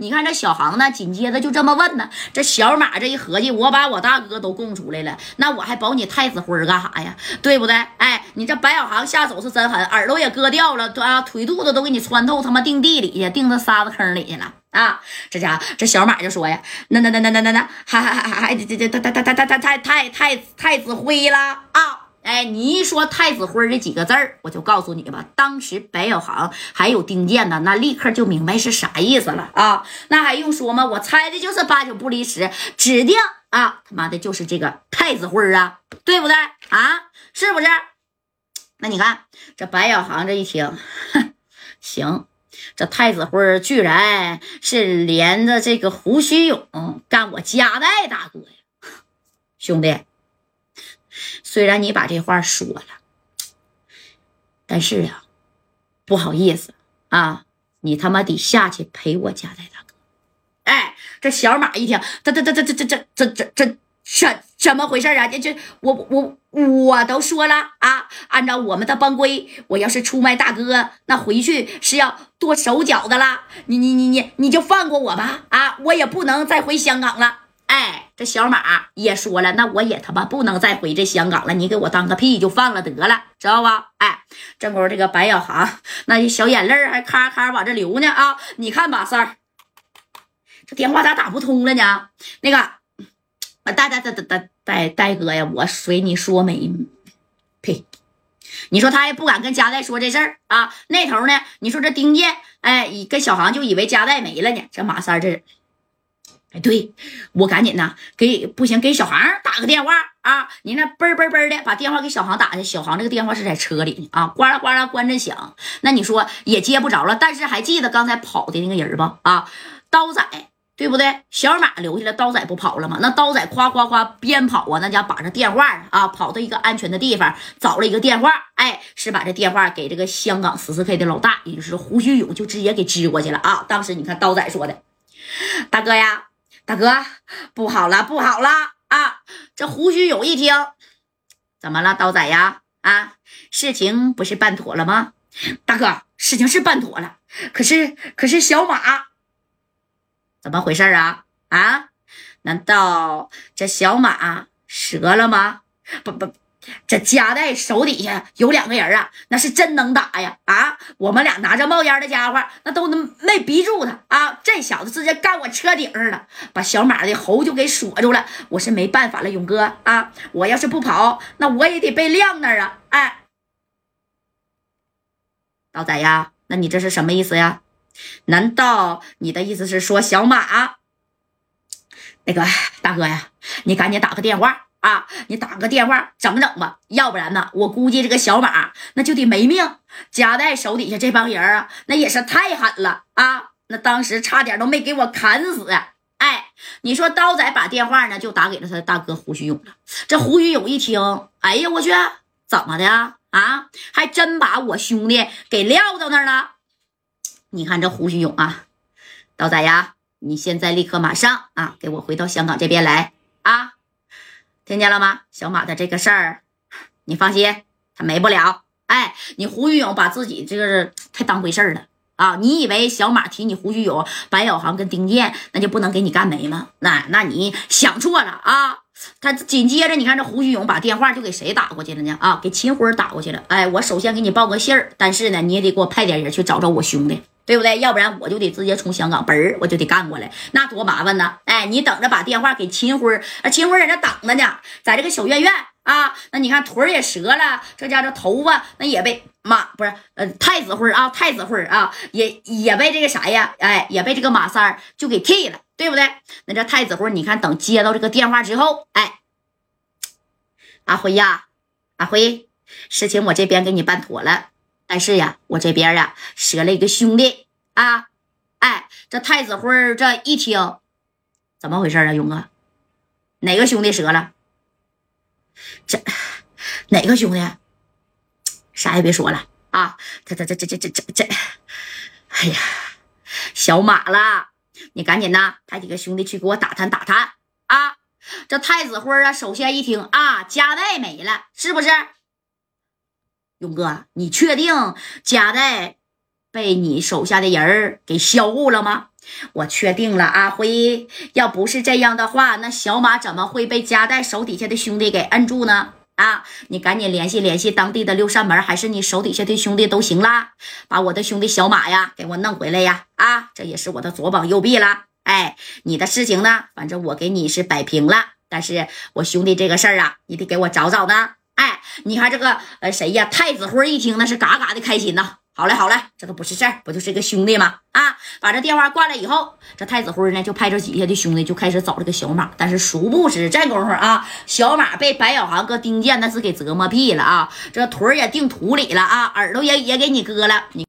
你看这小航呢，紧接着就这么问呢。这小马这一合计，我把我大哥都供出来了，那我还保你太子辉干啥呀？对不对？哎，你这白小航下手是真狠，耳朵也割掉了，啊，腿肚子都给你穿透，他妈钉地里去，钉到沙子坑里去了啊！这家，这小马就说呀，那那那那那那那，还还还还这这这太太太太太太太太太子辉了啊！哎，你一说太子辉这几个字儿，我就告诉你吧，当时白小航还有丁健呢，那立刻就明白是啥意思了啊！那还用说吗？我猜的就是八九不离十，指定啊，他妈的就是这个太子辉啊，对不对啊？是不是？那你看这白小航这一听，行，这太子辉居然是连着这个胡须勇干我加代大哥呀，兄弟。虽然你把这话说了，但是啊，不好意思啊，你他妈得下去陪我家代大哥。哎，这小马一听，这这这这这这这这这这怎么回事啊？这这我我我都说了啊，按照我们的帮规，我要是出卖大哥，那回去是要剁手脚的啦。你你你你你就放过我吧啊，我也不能再回香港了。这小马也说了，那我也他妈不能再回这香港了。你给我当个屁就放了得了，知道吧？哎，正好这个白小航那小眼泪还咔咔往这流呢啊！你看吧，三儿，这电话咋打不通了呢？那个，戴戴戴戴戴戴哥呀，我随你说没？呸！你说他也不敢跟佳代说这事儿啊？那头呢？你说这丁健哎，跟小航就以为佳代没了呢。这马三这。哎，对我赶紧呢，给不行，给小航打个电话啊！你那嘣嘣嘣的把电话给小航打去，小航这个电话是在车里呢啊，呱啦呱啦关着响，那你说也接不着了。但是还记得刚才跑的那个人吧？啊，刀仔对不对？小马留下了，刀仔不跑了吗？那刀仔夸夸夸边跑啊，那家把这电话啊跑到一个安全的地方，找了一个电话，哎，是把这电话给这个香港十四 K 的老大，也就是胡须勇，就直接给支过去了啊！当时你看刀仔说的，大哥呀。大哥，不好了，不好了啊！这胡须勇一听，怎么了，刀仔呀？啊，事情不是办妥了吗？大哥，事情是办妥了，可是，可是小马怎么回事啊？啊？难道这小马折了吗？不不。这夹带手底下有两个人啊，那是真能打呀！啊，我们俩拿着冒烟的家伙，那都能没逼住他啊！这小子直接干我车顶上了，把小马的喉就给锁住了。我是没办法了，勇哥啊！我要是不跑，那我也得被晾那儿啊！哎，刀仔呀，那你这是什么意思呀？难道你的意思是说小马？那个大哥呀，你赶紧打个电话。啊，你打个电话整整吧，要不然呢，我估计这个小马那就得没命。夹带手底下这帮人啊，那也是太狠了啊！那当时差点都没给我砍死。哎，你说刀仔把电话呢就打给了他大哥胡须勇了。这胡须勇一听，哎呀，我去，怎么的啊？啊还真把我兄弟给撂到那儿了。你看这胡须勇啊，刀仔呀，你现在立刻马上啊，给我回到香港这边来！听见了吗，小马的这个事儿，你放心，他没不了。哎，你胡玉勇把自己这个太当回事儿了啊！你以为小马提你胡玉勇、白小航跟丁健，那就不能给你干没吗？那那你想错了啊！他紧接着，你看这胡旭勇把电话就给谁打过去了呢？啊，给秦辉打过去了。哎，我首先给你报个信儿，但是呢，你也得给我派点人去找找我兄弟。对不对？要不然我就得直接从香港嘣儿，我就得干过来，那多麻烦呢！哎，你等着把电话给秦辉，啊，秦辉在那等着呢，在这个小院院啊。那你看腿也折了，这家这头发那也被马不是呃太子辉啊，太子辉啊，也也被这个啥呀？哎，也被这个马三儿就给剃了，对不对？那这太子辉，你看等接到这个电话之后，哎，阿辉呀，阿辉，事情我这边给你办妥了。但是呀，我这边呀折了一个兄弟啊！哎，这太子辉这一听，怎么回事啊，勇哥？哪个兄弟折了？这哪个兄弟？啥也别说了啊！这这这这这这这这，哎呀，小马了！你赶紧呐，派几个兄弟去给我打探打探啊！这太子辉啊，首先一听啊，家带没了，是不是？勇哥，你确定夹带被你手下的人儿给销户了吗？我确定了，阿辉，要不是这样的话，那小马怎么会被夹带手底下的兄弟给摁住呢？啊，你赶紧联系联系当地的六扇门，还是你手底下的兄弟都行啦，把我的兄弟小马呀给我弄回来呀！啊，这也是我的左膀右臂了。哎，你的事情呢，反正我给你是摆平了，但是我兄弟这个事儿啊，你得给我找找呢。哎，你看这个呃谁呀？太子辉一听那是嘎嘎的开心呐。好嘞，好嘞，这都不是事儿，不就是个兄弟吗？啊，把这电话挂了以后，这太子辉呢就派着底下的兄弟就开始找这个小马。但是殊不知这功夫啊，小马被白小航哥丁健那是给折磨屁了啊，这腿也定土里了啊，耳朵也也给你割了。你。